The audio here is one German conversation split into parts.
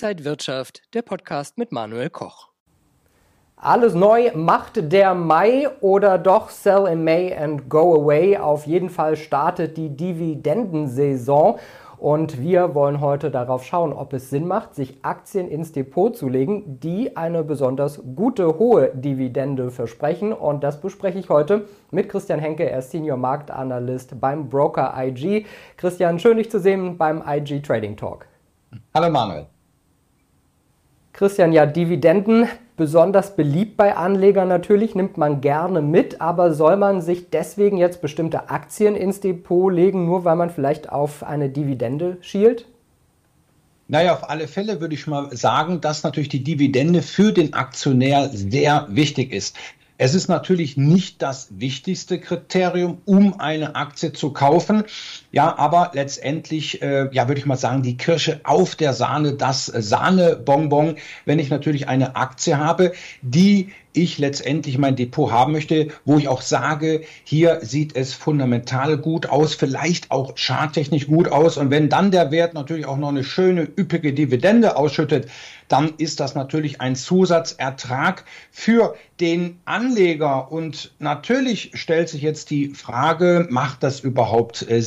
Inside Wirtschaft, der Podcast mit Manuel Koch. Alles neu macht der Mai oder doch Sell in May and Go Away. Auf jeden Fall startet die Dividendensaison. Und wir wollen heute darauf schauen, ob es Sinn macht, sich Aktien ins Depot zu legen, die eine besonders gute, hohe Dividende versprechen. Und das bespreche ich heute mit Christian Henke, er ist Senior Marktanalyst beim Broker IG. Christian, schön dich zu sehen beim IG Trading Talk. Hallo Manuel. Christian, ja, Dividenden besonders beliebt bei Anlegern natürlich, nimmt man gerne mit, aber soll man sich deswegen jetzt bestimmte Aktien ins Depot legen, nur weil man vielleicht auf eine Dividende schielt? Naja, auf alle Fälle würde ich mal sagen, dass natürlich die Dividende für den Aktionär sehr wichtig ist. Es ist natürlich nicht das wichtigste Kriterium, um eine Aktie zu kaufen. Ja, aber letztendlich, äh, ja, würde ich mal sagen, die Kirsche auf der Sahne, das Sahnebonbon, wenn ich natürlich eine Aktie habe, die ich letztendlich mein Depot haben möchte, wo ich auch sage, hier sieht es fundamental gut aus, vielleicht auch charttechnisch gut aus. Und wenn dann der Wert natürlich auch noch eine schöne, üppige Dividende ausschüttet, dann ist das natürlich ein Zusatzertrag für den Anleger. Und natürlich stellt sich jetzt die Frage, macht das überhaupt äh,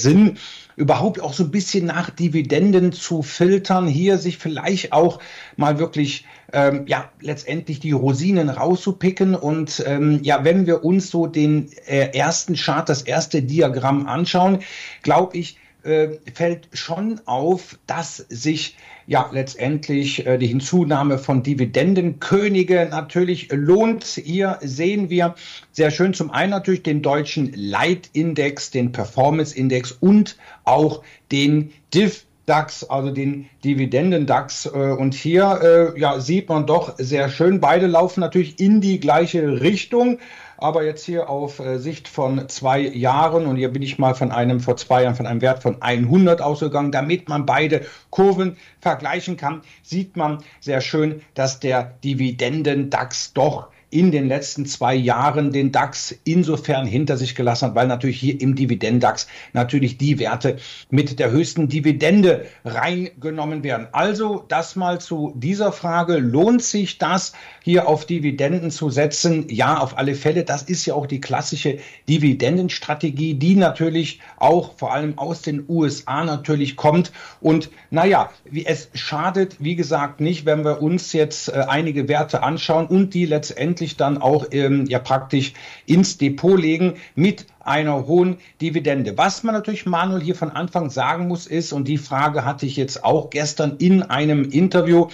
Überhaupt auch so ein bisschen nach Dividenden zu filtern, hier sich vielleicht auch mal wirklich ähm, ja letztendlich die Rosinen rauszupicken. Und ähm, ja, wenn wir uns so den äh, ersten Chart, das erste Diagramm anschauen, glaube ich, fällt schon auf, dass sich ja letztendlich äh, die Hinzunahme von Dividendenkönige natürlich lohnt. Hier sehen wir sehr schön zum einen natürlich den deutschen Leitindex, den Performance Index und auch den DIV DAX, also den Dividenden-DAX. Äh, und hier äh, ja, sieht man doch sehr schön, beide laufen natürlich in die gleiche Richtung. Aber jetzt hier auf äh, Sicht von zwei Jahren und hier bin ich mal von einem vor zwei Jahren von einem Wert von 100 ausgegangen, damit man beide Kurven vergleichen kann, sieht man sehr schön, dass der Dividenden-DAX doch in den letzten zwei Jahren den DAX insofern hinter sich gelassen hat, weil natürlich hier im Dividendendax natürlich die Werte mit der höchsten Dividende reingenommen werden. Also das mal zu dieser Frage. Lohnt sich das, hier auf Dividenden zu setzen? Ja, auf alle Fälle. Das ist ja auch die klassische Dividendenstrategie, die natürlich auch vor allem aus den USA natürlich kommt. Und naja, es schadet, wie gesagt, nicht, wenn wir uns jetzt äh, einige Werte anschauen und die letztendlich letztendlich dann auch ähm, ja praktisch ins Depot legen mit einer hohen Dividende. Was man natürlich Manuel hier von Anfang sagen muss ist, und die Frage hatte ich jetzt auch gestern in einem Interview,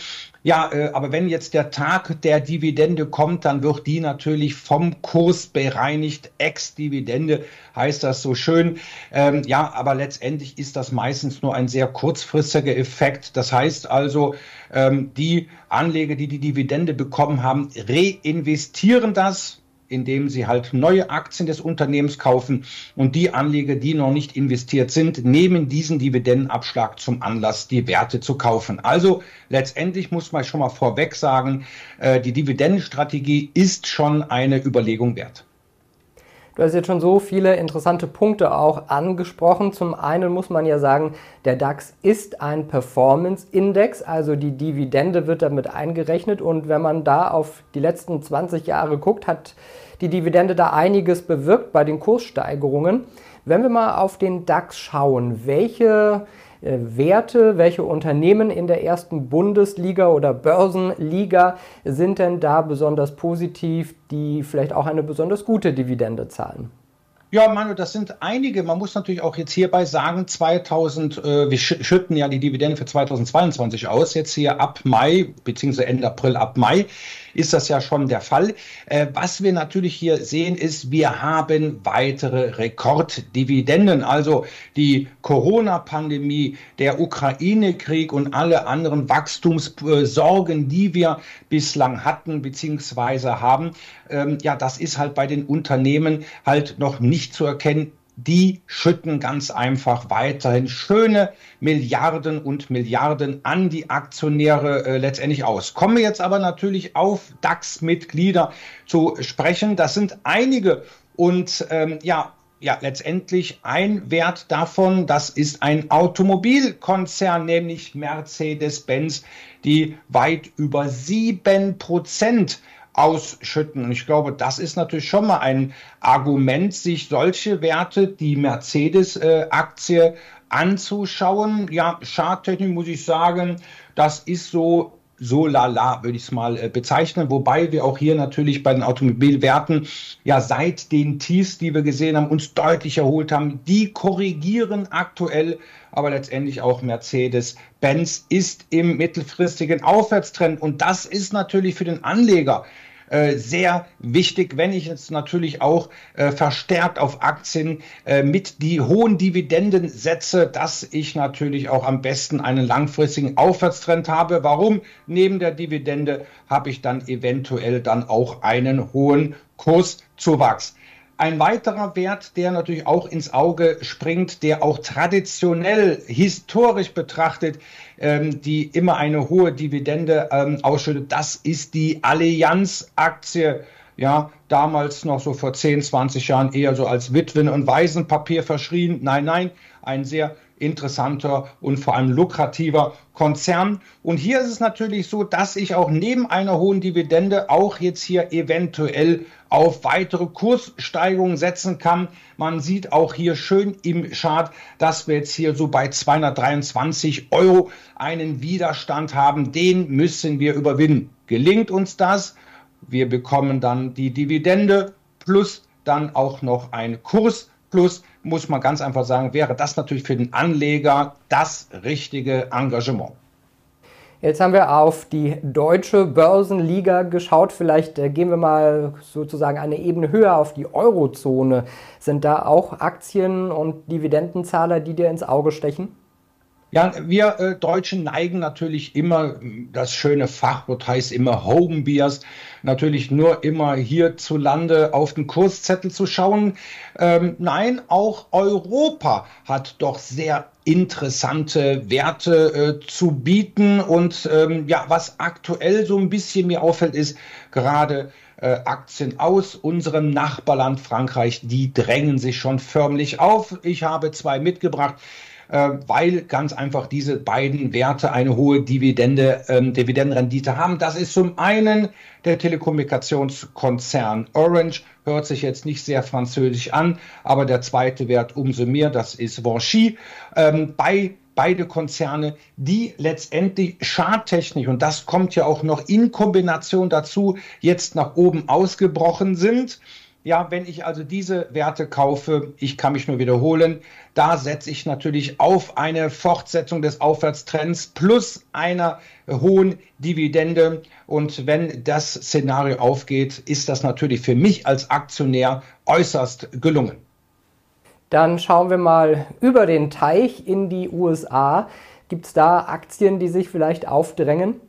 ja, äh, aber wenn jetzt der Tag der Dividende kommt, dann wird die natürlich vom Kurs bereinigt. Ex-Dividende heißt das so schön. Ähm, ja, aber letztendlich ist das meistens nur ein sehr kurzfristiger Effekt. Das heißt also, ähm, die Anleger, die die Dividende bekommen haben, reinvestieren das indem sie halt neue Aktien des Unternehmens kaufen und die Anleger, die noch nicht investiert sind, nehmen diesen Dividendenabschlag zum Anlass, die Werte zu kaufen. Also letztendlich muss man schon mal vorweg sagen, äh, die Dividendenstrategie ist schon eine Überlegung wert. Du hast jetzt schon so viele interessante Punkte auch angesprochen. Zum einen muss man ja sagen, der DAX ist ein Performance-Index, also die Dividende wird damit eingerechnet. Und wenn man da auf die letzten 20 Jahre guckt, hat die Dividende da einiges bewirkt bei den Kurssteigerungen. Wenn wir mal auf den DAX schauen, welche Werte, welche Unternehmen in der ersten Bundesliga oder Börsenliga sind denn da besonders positiv, die vielleicht auch eine besonders gute Dividende zahlen? Ja, Manu, das sind einige. Man muss natürlich auch jetzt hierbei sagen, 2000, äh, wir schütten ja die Dividende für 2022 aus, jetzt hier ab Mai, beziehungsweise Ende April ab Mai ist das ja schon der Fall. Äh, was wir natürlich hier sehen, ist, wir haben weitere Rekorddividenden. Also die Corona-Pandemie, der Ukraine-Krieg und alle anderen Wachstumssorgen, die wir bislang hatten beziehungsweise haben, ähm, ja, das ist halt bei den Unternehmen halt noch nicht zu erkennen die schütten ganz einfach weiterhin schöne Milliarden und Milliarden an die Aktionäre äh, letztendlich aus. Kommen wir jetzt aber natürlich auf DAX-Mitglieder zu sprechen. Das sind einige und ähm, ja, ja letztendlich ein Wert davon, das ist ein Automobilkonzern, nämlich Mercedes-Benz, die weit über sieben Prozent ausschütten. Und ich glaube, das ist natürlich schon mal ein Argument, sich solche Werte, die Mercedes-Aktie anzuschauen. Ja, Charttechnik muss ich sagen, das ist so so lala, würde ich es mal äh, bezeichnen. Wobei wir auch hier natürlich bei den Automobilwerten ja seit den Tiefs, die wir gesehen haben, uns deutlich erholt haben. Die korrigieren aktuell, aber letztendlich auch Mercedes-Benz ist im mittelfristigen Aufwärtstrend. Und das ist natürlich für den Anleger sehr wichtig, wenn ich jetzt natürlich auch äh, verstärkt auf Aktien äh, mit die hohen Dividenden setze, dass ich natürlich auch am besten einen langfristigen Aufwärtstrend habe. Warum? Neben der Dividende habe ich dann eventuell dann auch einen hohen Kurszuwachs. Ein weiterer Wert, der natürlich auch ins Auge springt, der auch traditionell, historisch betrachtet, ähm, die immer eine hohe Dividende ähm, ausschüttet, das ist die Allianz-Aktie. Ja, damals noch so vor 10, 20 Jahren eher so als Witwen- und Waisenpapier verschrien. Nein, nein, ein sehr interessanter und vor allem lukrativer Konzern. Und hier ist es natürlich so, dass ich auch neben einer hohen Dividende auch jetzt hier eventuell auf weitere Kurssteigerungen setzen kann. Man sieht auch hier schön im Chart, dass wir jetzt hier so bei 223 Euro einen Widerstand haben. Den müssen wir überwinden. Gelingt uns das? Wir bekommen dann die Dividende plus dann auch noch ein Kurs plus muss man ganz einfach sagen, wäre das natürlich für den Anleger das richtige Engagement. Jetzt haben wir auf die deutsche Börsenliga geschaut. Vielleicht äh, gehen wir mal sozusagen eine Ebene höher auf die Eurozone. Sind da auch Aktien und Dividendenzahler, die dir ins Auge stechen? Ja, wir äh, Deutschen neigen natürlich immer, das schöne Fachwort heißt immer Homebeers, natürlich nur immer hierzulande auf den Kurszettel zu schauen. Ähm, nein, auch Europa hat doch sehr interessante Werte äh, zu bieten. Und ähm, ja, was aktuell so ein bisschen mir auffällt, ist gerade äh, Aktien aus unserem Nachbarland Frankreich, die drängen sich schon förmlich auf. Ich habe zwei mitgebracht. Äh, weil ganz einfach diese beiden Werte eine hohe Dividende, ähm, Dividendenrendite haben. Das ist zum einen der Telekommunikationskonzern Orange, hört sich jetzt nicht sehr französisch an, aber der zweite Wert umso mehr, das ist Vanchy. Ähm, bei beide Konzerne, die letztendlich schadtechnisch, und das kommt ja auch noch in Kombination dazu, jetzt nach oben ausgebrochen sind. Ja, wenn ich also diese Werte kaufe, ich kann mich nur wiederholen, da setze ich natürlich auf eine Fortsetzung des Aufwärtstrends plus einer hohen Dividende. Und wenn das Szenario aufgeht, ist das natürlich für mich als Aktionär äußerst gelungen. Dann schauen wir mal über den Teich in die USA. Gibt es da Aktien, die sich vielleicht aufdrängen?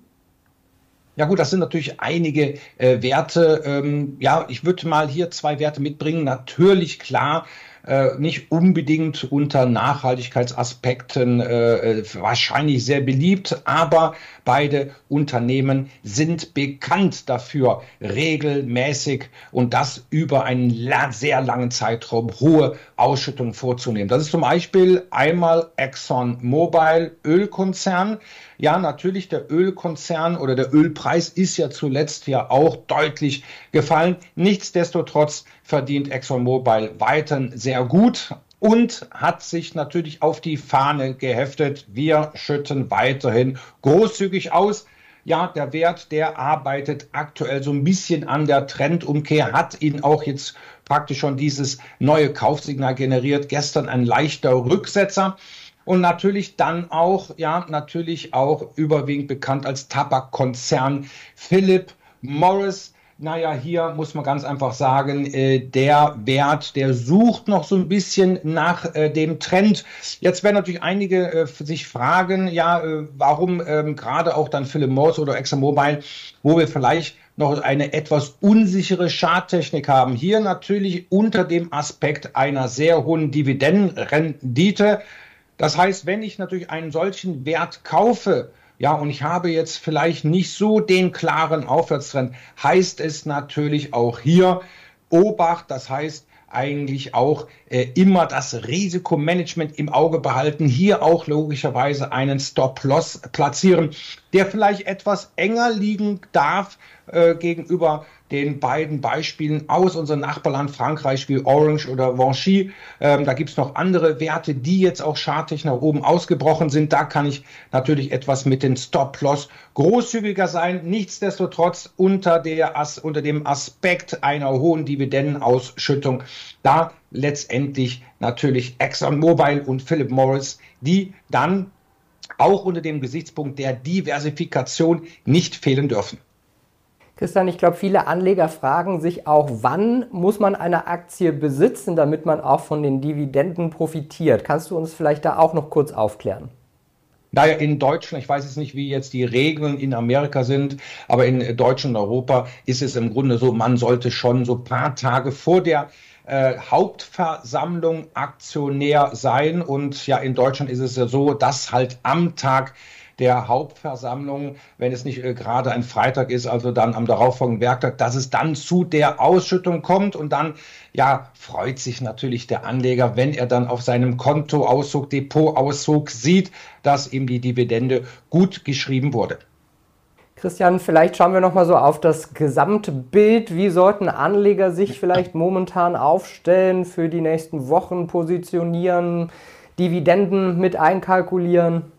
Ja gut, das sind natürlich einige äh, Werte. Ähm, ja, ich würde mal hier zwei Werte mitbringen. Natürlich klar, äh, nicht unbedingt unter Nachhaltigkeitsaspekten äh, wahrscheinlich sehr beliebt, aber beide Unternehmen sind bekannt dafür, regelmäßig und das über einen sehr langen Zeitraum hohe Ausschüttungen vorzunehmen. Das ist zum Beispiel einmal Exxon Mobil Ölkonzern. Ja, natürlich der Ölkonzern oder der Ölpreis ist ja zuletzt ja auch deutlich gefallen. Nichtsdestotrotz verdient ExxonMobil weiterhin sehr gut und hat sich natürlich auf die Fahne geheftet. Wir schütten weiterhin großzügig aus. Ja, der Wert, der arbeitet aktuell so ein bisschen an der Trendumkehr, hat ihn auch jetzt praktisch schon dieses neue Kaufsignal generiert. Gestern ein leichter Rücksetzer und natürlich dann auch, ja, natürlich auch überwiegend bekannt als Tabakkonzern Philip Morris. Naja, hier muss man ganz einfach sagen, äh, der Wert, der sucht noch so ein bisschen nach äh, dem Trend. Jetzt werden natürlich einige äh, sich fragen, ja, äh, warum ähm, gerade auch dann Philip Morris oder ExxonMobil, wo wir vielleicht noch eine etwas unsichere Charttechnik haben. Hier natürlich unter dem Aspekt einer sehr hohen Dividendenrendite. Das heißt, wenn ich natürlich einen solchen Wert kaufe, ja, und ich habe jetzt vielleicht nicht so den klaren Aufwärtstrend, heißt es natürlich auch hier Obacht, das heißt eigentlich auch äh, immer das Risikomanagement im Auge behalten, hier auch logischerweise einen Stop-Loss platzieren, der vielleicht etwas enger liegen darf äh, gegenüber den beiden Beispielen aus unserem Nachbarland Frankreich wie Orange oder Vanchy. Ähm, da gibt es noch andere Werte, die jetzt auch schartig nach oben ausgebrochen sind. Da kann ich natürlich etwas mit den Stop-Loss großzügiger sein. Nichtsdestotrotz unter, der, unter dem Aspekt einer hohen Dividendenausschüttung, da letztendlich natürlich ExxonMobil und Philip Morris, die dann auch unter dem Gesichtspunkt der Diversifikation nicht fehlen dürfen. Christian, ich glaube, viele Anleger fragen sich auch, wann muss man eine Aktie besitzen, damit man auch von den Dividenden profitiert. Kannst du uns vielleicht da auch noch kurz aufklären? Naja, in Deutschland, ich weiß jetzt nicht, wie jetzt die Regeln in Amerika sind, aber in Deutschland und Europa ist es im Grunde so, man sollte schon so ein paar Tage vor der äh, Hauptversammlung Aktionär sein. Und ja, in Deutschland ist es ja so, dass halt am Tag der Hauptversammlung, wenn es nicht äh, gerade ein Freitag ist, also dann am darauffolgenden Werktag, dass es dann zu der Ausschüttung kommt und dann ja, freut sich natürlich der Anleger, wenn er dann auf seinem Kontoauszug, Depotauszug sieht, dass ihm die Dividende gut geschrieben wurde. Christian, vielleicht schauen wir noch mal so auf das gesamte Bild. Wie sollten Anleger sich vielleicht momentan aufstellen für die nächsten Wochen, positionieren, Dividenden mit einkalkulieren?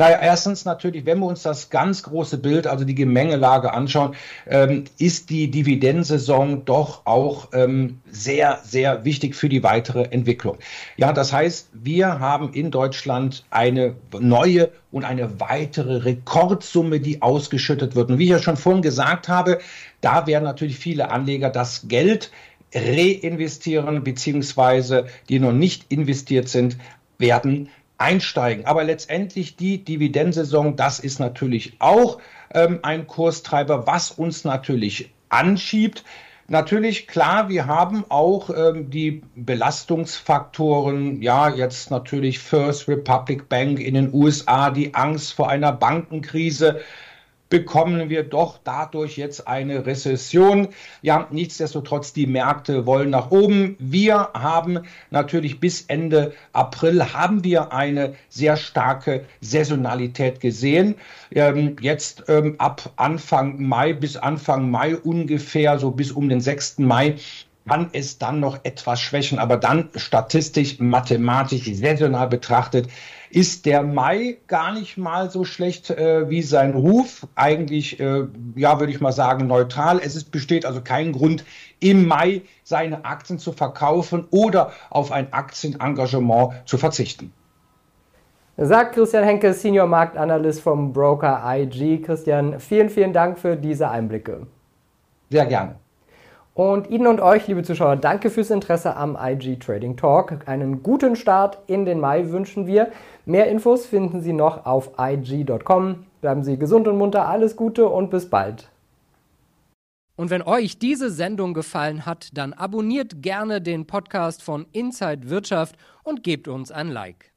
Naja, erstens natürlich, wenn wir uns das ganz große Bild, also die Gemengelage anschauen, ähm, ist die Dividendensaison doch auch ähm, sehr, sehr wichtig für die weitere Entwicklung. Ja, das heißt, wir haben in Deutschland eine neue und eine weitere Rekordsumme, die ausgeschüttet wird. Und wie ich ja schon vorhin gesagt habe, da werden natürlich viele Anleger das Geld reinvestieren, beziehungsweise die noch nicht investiert sind, werden einsteigen. Aber letztendlich die Dividendensaison, das ist natürlich auch ähm, ein Kurstreiber, was uns natürlich anschiebt. Natürlich, klar, wir haben auch ähm, die Belastungsfaktoren, ja, jetzt natürlich First Republic Bank in den USA, die Angst vor einer Bankenkrise, bekommen wir doch dadurch jetzt eine Rezession. Ja, nichtsdestotrotz, die Märkte wollen nach oben. Wir haben natürlich bis Ende April haben wir eine sehr starke Saisonalität gesehen. Ähm, jetzt ähm, ab Anfang Mai bis Anfang Mai ungefähr, so bis um den 6. Mai, kann es dann noch etwas schwächen, aber dann statistisch, mathematisch, saisonal betrachtet, ist der Mai gar nicht mal so schlecht äh, wie sein Ruf. Eigentlich, äh, ja, würde ich mal sagen, neutral. Es ist, besteht also kein Grund, im Mai seine Aktien zu verkaufen oder auf ein Aktienengagement zu verzichten. Sagt Christian Henke, Senior Marktanalyst vom Broker IG. Christian, vielen, vielen Dank für diese Einblicke. Sehr gerne. Und Ihnen und euch, liebe Zuschauer, danke fürs Interesse am IG Trading Talk. Einen guten Start in den Mai wünschen wir. Mehr Infos finden Sie noch auf IG.com. Bleiben Sie gesund und munter, alles Gute und bis bald. Und wenn euch diese Sendung gefallen hat, dann abonniert gerne den Podcast von Inside Wirtschaft und gebt uns ein Like.